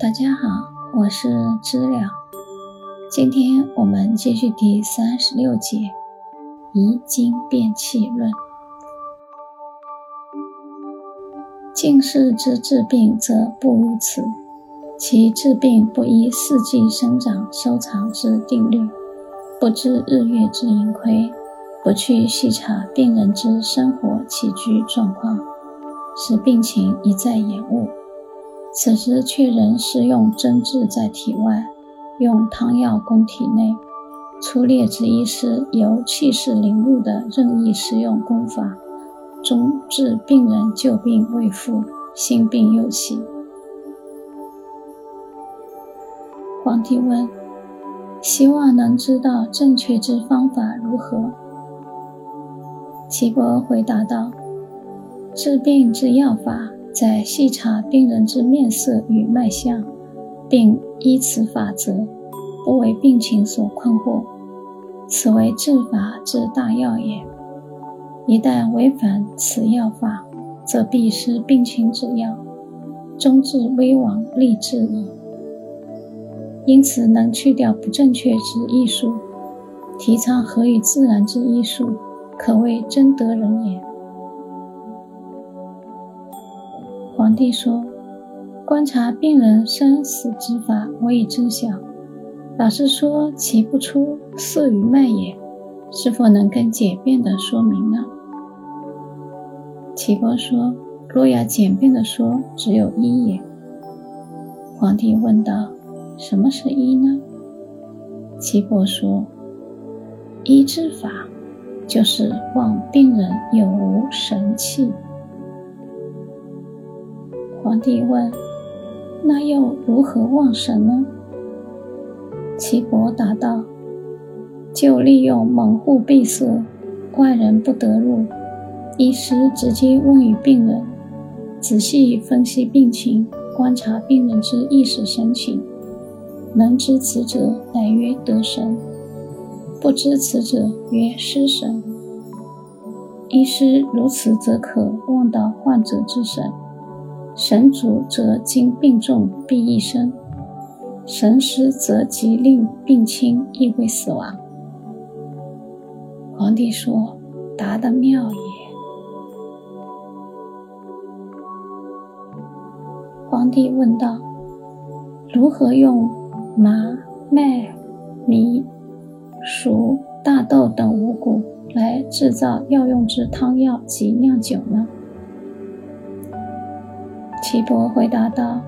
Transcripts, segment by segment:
大家好，我是知了。今天我们继续第三十六节《遗精变气论》。近视之治病则不如此，其治病不依四季生长收藏之定律，不知日月之盈亏，不去细查病人之生活起居状况，使病情一再延误。此时却仍是用针治在体外，用汤药攻体内。粗劣之医师由气势凌入的任意施用功法，终致病人旧病未复，新病又起。皇帝问：“希望能知道正确之方法如何？”岐伯回答道：“治病之药法。”在细查病人之面色与脉象，并依此法则，不为病情所困惑，此为治法之大要也。一旦违反此药法，则必失病情之要，终至危亡立志矣。因此，能去掉不正确之医术，提倡合于自然之医术，可谓真得人也。皇帝说：“观察病人生死之法，我已知晓。老师说其不出色与脉也，是否能更简便的说明呢？”岐伯说：“若要简便的说，只有一也。”皇帝问道：“什么是医呢？”岐伯说：“医之法，就是望病人有无神气。”皇帝问：“那又如何望神呢？”岐伯答道：“就利用门户闭塞，外人不得入，医师直接问于病人，仔细分析病情，观察病人之意识神情，能知此者，乃曰得神；不知此者，曰失神。医师如此，则可望到患者之神。”神主则经病重必一生，神失则即令病轻亦会死亡。皇帝说：“答得妙也。”皇帝问道：“如何用麻、麦、米、黍、大豆等五谷来制造药用之汤药及酿酒呢？”岐伯回答道：“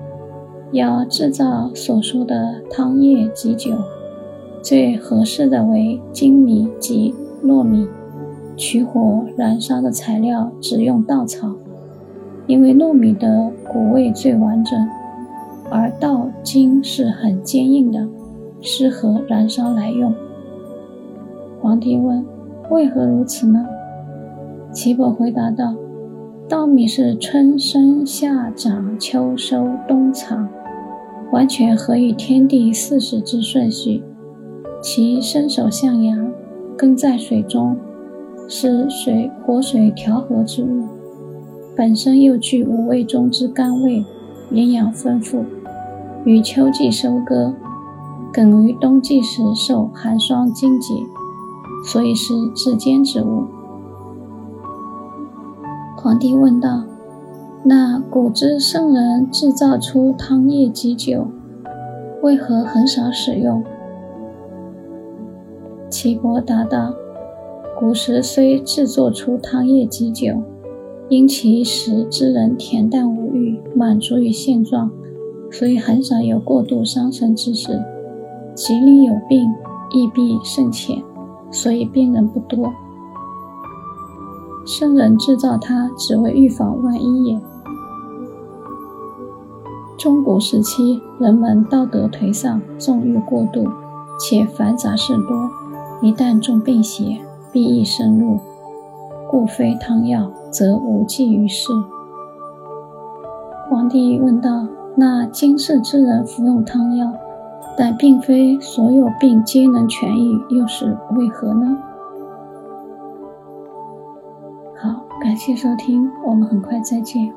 要制造所说的汤液及酒，最合适的为精米及糯米。取火燃烧的材料只用稻草，因为糯米的谷味最完整，而稻茎是很坚硬的，适合燃烧来用。”皇帝问：“为何如此呢？”岐伯回答道。稻米是春生、夏长、秋收、冬藏，完全合于天地四时之顺序。其身手向阳，根在水中，是水活水调和之物。本身又具五味中之甘味，营养丰富。于秋季收割，梗于冬季时受寒霜精结，所以是至坚之物。皇帝问道：“那古之圣人制造出汤液及酒，为何很少使用？”岐伯答道：“古时虽制作出汤液及酒，因其时之人恬淡无欲，满足于现状，所以很少有过度伤身之事。即令有病，亦必甚浅，所以病人不多。”圣人制造它，只为预防万一也。中古时期，人们道德颓丧，纵欲过度，且繁杂事多，一旦中病邪，必易深入，故非汤药，则无济于事。皇帝问道：“那今世之人服用汤药，但并非所有病皆能痊愈，又是为何呢？”感谢收听，我们很快再见。